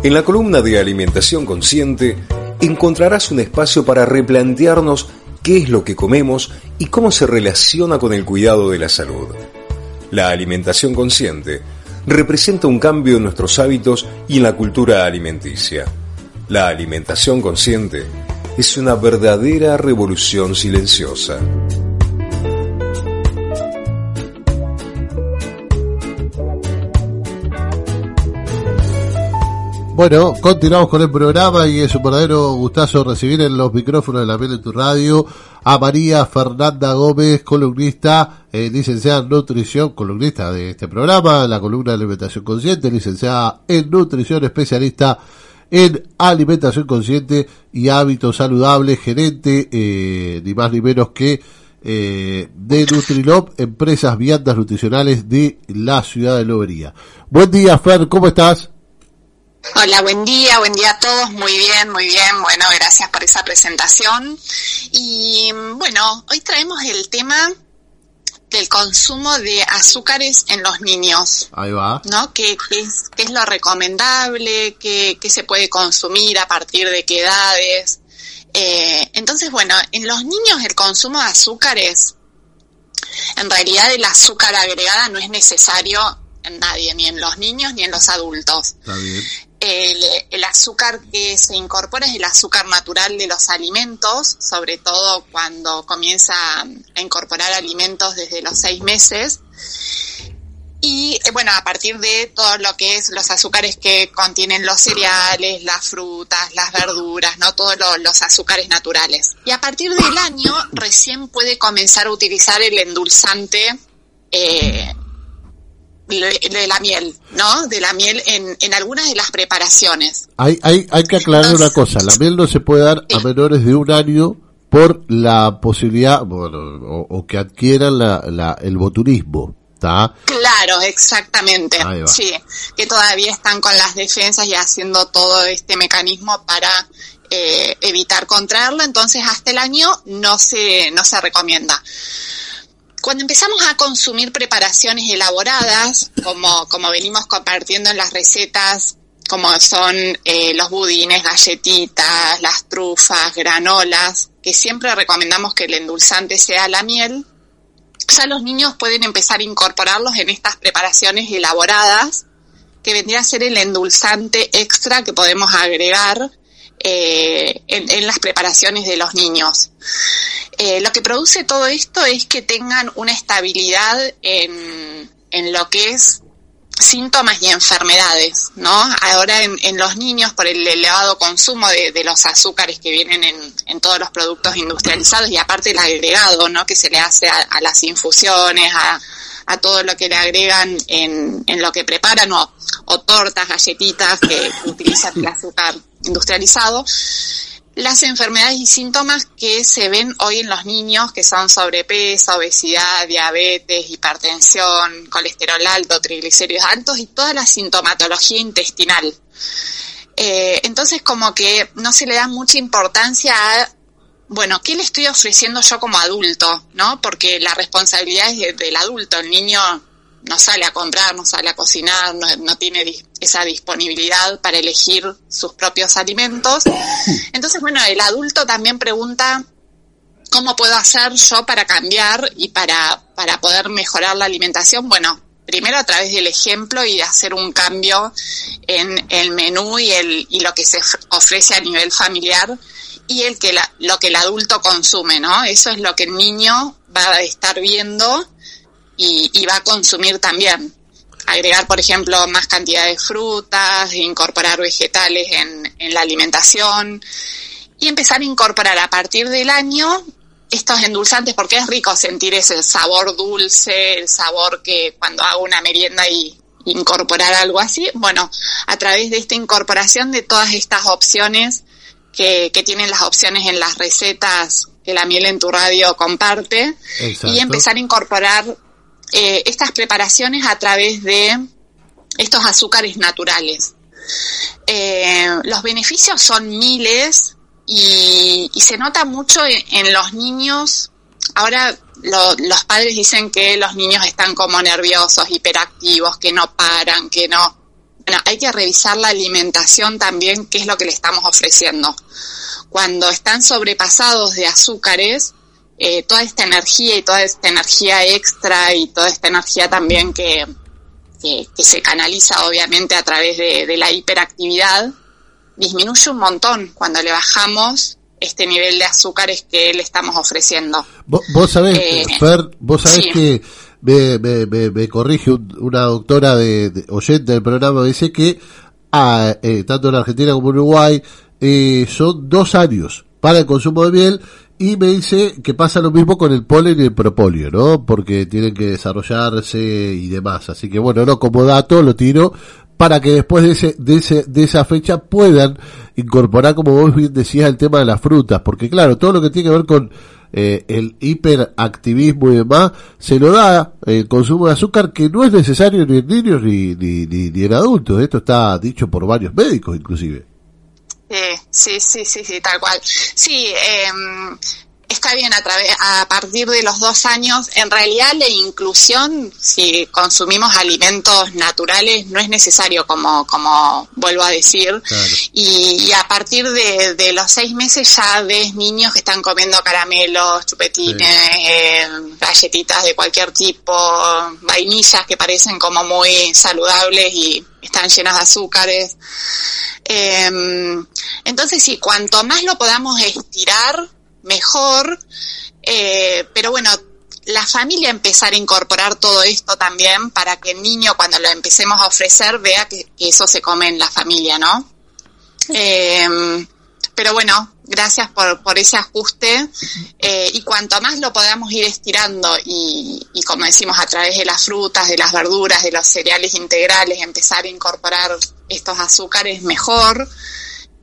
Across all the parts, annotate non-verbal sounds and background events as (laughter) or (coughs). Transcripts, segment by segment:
En la columna de Alimentación Consciente encontrarás un espacio para replantearnos qué es lo que comemos y cómo se relaciona con el cuidado de la salud. La alimentación consciente representa un cambio en nuestros hábitos y en la cultura alimenticia. La alimentación consciente es una verdadera revolución silenciosa. Bueno, continuamos con el programa y es un verdadero gustazo recibir en los micrófonos de la Miel de tu Radio a María Fernanda Gómez, columnista, eh, licenciada en nutrición, columnista de este programa, la columna de alimentación consciente, licenciada en nutrición, especialista en alimentación consciente y hábitos saludables, gerente, eh, ni más ni menos que eh, de Nutrilop, empresas viandas nutricionales de la ciudad de Lobería. Buen día, Fer, ¿cómo estás? Hola, buen día, buen día a todos, muy bien, muy bien, bueno, gracias por esa presentación. Y bueno, hoy traemos el tema del consumo de azúcares en los niños. Ahí va. ¿No? ¿Qué, es, qué es, lo recomendable? ¿Qué, ¿Qué, se puede consumir? ¿A partir de qué edades? Eh, entonces, bueno, en los niños el consumo de azúcares, en realidad el azúcar agregada no es necesario en nadie, ni en los niños ni en los adultos. Está bien el, azúcar que se incorpora es el azúcar natural de los alimentos, sobre todo cuando comienza a incorporar alimentos desde los seis meses. Y eh, bueno, a partir de todo lo que es los azúcares que contienen los cereales, las frutas, las verduras, ¿no? Todos los azúcares naturales. Y a partir del año recién puede comenzar a utilizar el endulzante eh, de la miel, ¿no? De la miel en, en algunas de las preparaciones. Hay, hay, hay que aclarar una cosa, la miel no se puede dar a menores de un año por la posibilidad, bueno, o, que adquieran la, la, el botulismo. ¿Está? Claro, exactamente. Sí, que todavía están con las defensas y haciendo todo este mecanismo para eh, evitar contraerlo, entonces hasta el año no se, no se recomienda cuando empezamos a consumir preparaciones elaboradas, como, como venimos compartiendo en las recetas, como son eh, los budines, galletitas, las trufas, granolas, que siempre recomendamos que el endulzante sea la miel, ya los niños pueden empezar a incorporarlos en estas preparaciones elaboradas, que vendría a ser el endulzante extra que podemos agregar eh, en, las preparaciones de los niños. Eh, lo que produce todo esto es que tengan una estabilidad en, en lo que es síntomas y enfermedades, ¿no? Ahora en, los niños, por el elevado consumo de, los azúcares que vienen en, en, todos los productos industrializados y aparte el agregado, ¿no? Que se le hace a, las infusiones, a, a, todo lo que le agregan en, en lo que preparan o, o tortas, galletitas que utilizan el azúcar industrializado, las enfermedades y síntomas que se ven hoy en los niños, que son sobrepeso, obesidad, diabetes, hipertensión, colesterol alto, triglicéridos altos y toda la sintomatología intestinal. Eh, entonces, como que no se le da mucha importancia a, bueno, ¿qué le estoy ofreciendo yo como adulto? ¿No? Porque la responsabilidad es del adulto. El niño no sale a comprar, no sale a cocinar, no, tiene esa disponibilidad para elegir sus propios alimentos. (coughs) Entonces, bueno, el adulto también pregunta, ¿cómo puedo hacer yo para cambiar y para, para poder mejorar la alimentación? Bueno, primero a través del ejemplo y de hacer un cambio en el menú y, el, y lo que se ofrece a nivel familiar y el que lo que el adulto consume, ¿no? Eso es lo que el niño va a estar viendo y, va a consumir también. Agregar, por ejemplo, más cantidad de frutas, incorporar vegetales en, en la alimentación y empezar a incorporar a partir del año estos endulzantes porque es rico sentir ese sabor dulce, el sabor que cuando hago una merienda y incorporar algo así, bueno, a través de esta incorporación de todas estas opciones que, que tienen las opciones en las recetas que la miel en tu radio comparte y empezar a incorporar eh, estas preparaciones a través de estos azúcares naturales. Eh, los beneficios son miles y, se nota mucho en, los niños. Ahora los padres dicen que los niños están como nerviosos, hiperactivos, que no paran, que no... Bueno, hay que revisar la alimentación también, qué es lo que le estamos ofreciendo. Cuando están sobrepasados de azúcares, eh, toda esta energía y toda esta energía extra y toda esta energía también que, que, se canaliza obviamente a través de, la hiperactividad, disminuye un montón cuando le bajamos este nivel de azúcares que le estamos ofreciendo. Vos, sabés, eh, Fer, vos sabés que me, me, corrige una doctora de, oyente del programa, dice que ah, eh, tanto en Argentina como en Uruguay eh, son dos años para el consumo de miel y me dice que pasa lo mismo con el polen y el propóleo, ¿no? Porque tienen que desarrollarse y demás. Así que bueno, no como dato lo tiro para que después de ese, de ese, de esa fecha puedan incorporar, como vos bien decías, el tema de las frutas. Porque claro, todo lo que tiene que ver con eh, el hiperactivismo y demás, se lo da el consumo de azúcar que no es necesario ni en niños ni, ni, ni en adultos. Esto está dicho por varios médicos inclusive. Sí, sí, sí, sí, tal cual. Sí, eh, está bien a, través, a partir de los dos años. En realidad la inclusión, si consumimos alimentos naturales, no es necesario, como, como vuelvo a decir. Y, a partir de, los seis meses ya ves niños que están comiendo caramelos, chupetines, eh, galletitas de cualquier tipo, vainillas que parecen como muy saludables y están llenas de azúcares. Em, entonces, sí, cuanto más lo podamos estirar, mejor. Eh, pero bueno, la familia empezar a incorporar todo esto también para que el niño cuando lo empecemos a ofrecer vea que, eso se come en la familia, ¿no? Em, pero bueno, gracias por, por ese ajuste eh, y cuanto más lo podamos ir estirando y, y, como decimos a través de las frutas, de las verduras, de los cereales integrales, empezar a incorporar estos azúcares mejor.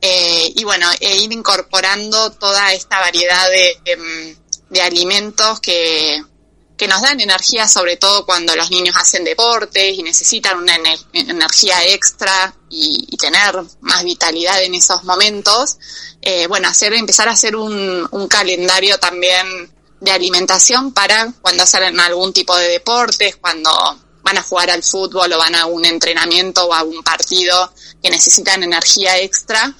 Eh, y bueno, e ir incorporando toda esta variedad de, em, de, alimentos que, que, nos dan energía, sobre todo cuando los niños hacen deportes y necesitan una energía extra y, tener más vitalidad en esos momentos. Eh, bueno, hacer, empezar a hacer un, un calendario también de alimentación para cuando hacen algún tipo de deportes, cuando van a jugar al fútbol o van a un entrenamiento o a un partido que necesitan energía extra,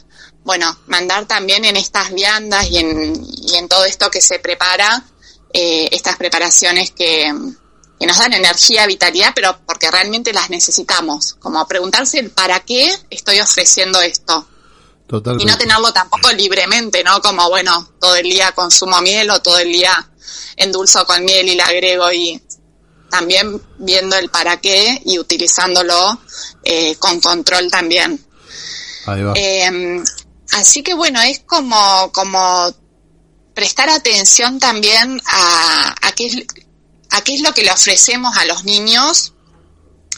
bueno, mandar también en estas viandas y en, y en todo esto que se prepara, eh, estas preparaciones que, que, nos dan energía, vitalidad, pero porque realmente las necesitamos. Como preguntarse el para qué estoy ofreciendo esto. Totalmente. Y no tenerlo tampoco libremente, ¿no? Como, bueno, todo el día consumo miel o todo el día endulzo con miel y la agrego y también viendo el para qué y utilizándolo eh, con control también. Ahí va. Eh, Así que bueno, es como, como prestar atención también a, a, qué es, a qué es lo que le ofrecemos a los niños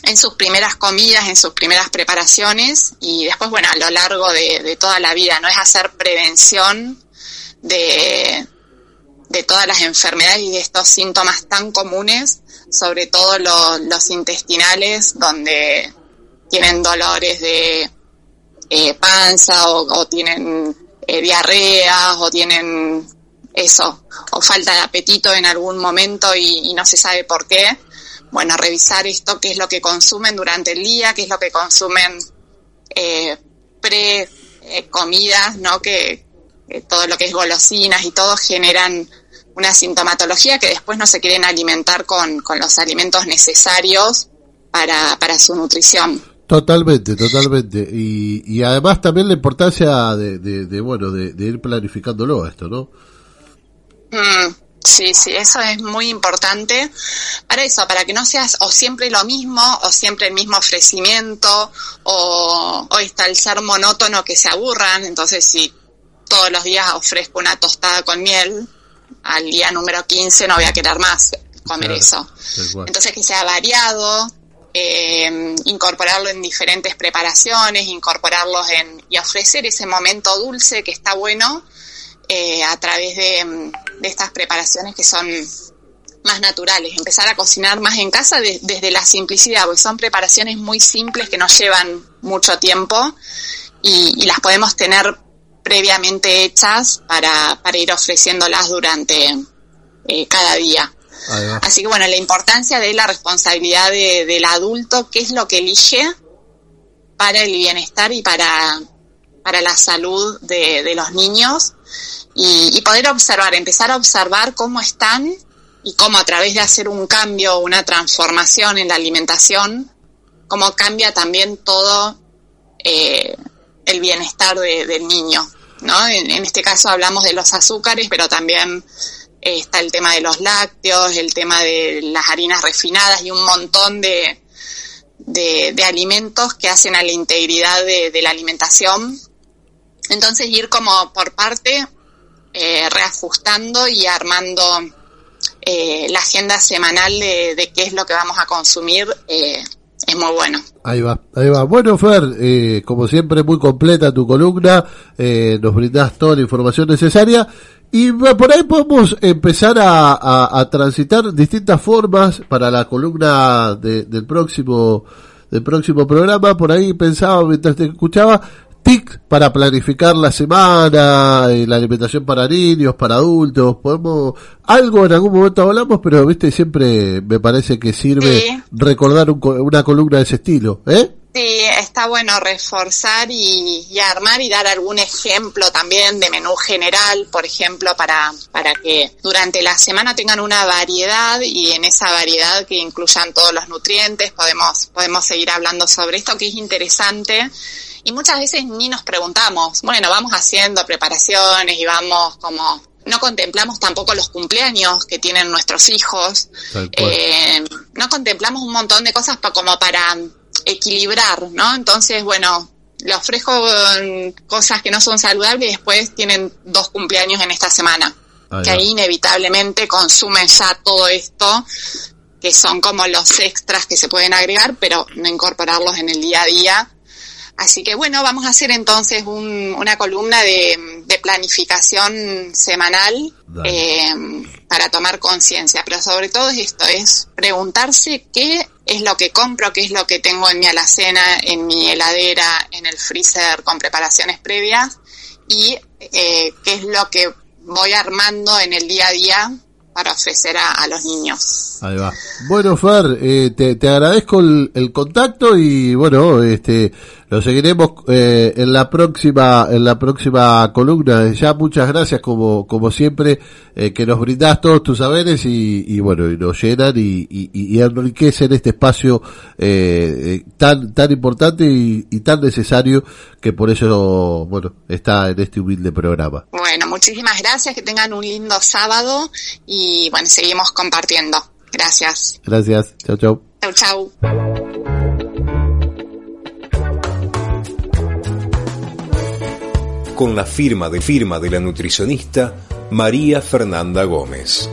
en sus primeras comidas, en sus primeras preparaciones y después, bueno, a lo largo de, toda la vida, ¿no? Es hacer prevención de, de todas las enfermedades y de estos síntomas tan comunes, sobre todo los intestinales, donde tienen dolores de eh, panza o, tienen eh, diarreas o tienen eso, o falta de apetito en algún momento y, no se sabe por qué. Bueno, revisar esto, qué es lo que consumen durante el día, qué es lo que consumen eh, pre comidas, ¿no? Que, todo lo que es golosinas y todo generan una sintomatología que después no se quieren alimentar con, con los alimentos necesarios para, para su nutrición. Totalmente, totalmente. Y, y además también la importancia de, de, bueno, de, ir planificándolo esto, ¿no? Mm, sí, sí, eso es muy importante. Para eso, para que no seas o siempre lo mismo, o siempre el mismo ofrecimiento, o, o está el ser monótono que se aburran. Entonces, si todos los días ofrezco una tostada con miel, al día número 15 no voy a querer más comer eso. Entonces que sea variado, eh, incorporarlo en diferentes preparaciones, incorporarlos en y ofrecer ese momento dulce que está bueno eh, a través de, estas preparaciones que son más naturales, empezar a cocinar más en casa desde la simplicidad, porque son preparaciones muy simples que nos llevan mucho tiempo y, las podemos tener previamente hechas para, para ir ofreciéndolas durante eh, cada día. Así que bueno, la importancia de la responsabilidad del adulto, qué es lo que elige para el bienestar y para, para la salud de, los niños y, poder observar, empezar a observar cómo están y cómo a través de hacer un cambio, una transformación en la alimentación, cómo cambia también todo eh, el bienestar del niño. ¿no? En, este caso hablamos de los azúcares, pero también está el tema de los lácteos, el tema de las harinas refinadas y un montón de, de, alimentos que hacen a la integridad de, la alimentación. Entonces ir como por parte eh, reajustando y armando eh, la agenda semanal de, qué es lo que vamos a consumir eh, es muy bueno. Ahí va, ahí va. Bueno, Fer, como siempre, muy completa tu columna. nos brindas toda la información necesaria. Y por ahí podemos empezar a, transitar distintas formas para la columna del próximo del próximo programa. Por ahí pensaba mientras te escuchaba TIC para planificar la semana, eh, la alimentación para niños, para adultos. Podemos algo en algún momento hablamos, pero viste siempre me parece que sirve recordar una columna de ese estilo, ¿eh? Sí, está bueno reforzar y, armar y dar algún ejemplo también de menú general, por ejemplo, para, para que durante la semana tengan una variedad y en esa variedad que incluyan todos los nutrientes. Podemos, podemos seguir hablando sobre esto que es interesante. Y muchas veces ni nos preguntamos, bueno, vamos haciendo preparaciones y vamos como no contemplamos tampoco los cumpleaños que tienen nuestros hijos, eh, no contemplamos un montón de cosas como para equilibrar, ¿no? Entonces, bueno, le ofrezco cosas que no son saludables y después tienen dos cumpleaños en esta semana. que ahí inevitablemente consumen ya todo esto, que son como los extras que se pueden agregar, pero no incorporarlos en el día a día. Así que bueno, vamos a hacer entonces una columna de, planificación semanal eh, para tomar conciencia, pero sobre todo esto, es preguntarse qué es lo que compro, qué es lo que tengo en mi alacena, en mi heladera, en el freezer con preparaciones previas y eh, qué es lo que voy armando en el día a día para ofrecer a, los niños. Ahí va. Bueno, Fer, eh, te, te, agradezco el, el, contacto y bueno, este, lo seguiremos eh, en la próxima en la próxima columna. Ya muchas gracias como como siempre eh, que nos brindas todos tus saberes y, y bueno y nos llenan y, y, y enriquecen este espacio eh, tan tan importante y, tan necesario que por eso bueno está en este humilde programa. Bueno, muchísimas gracias. Que tengan un lindo sábado y bueno seguimos compartiendo. Gracias. Gracias. Chau chau. Chau chau. Con la firma de firma de la nutricionista María Fernanda Gómez.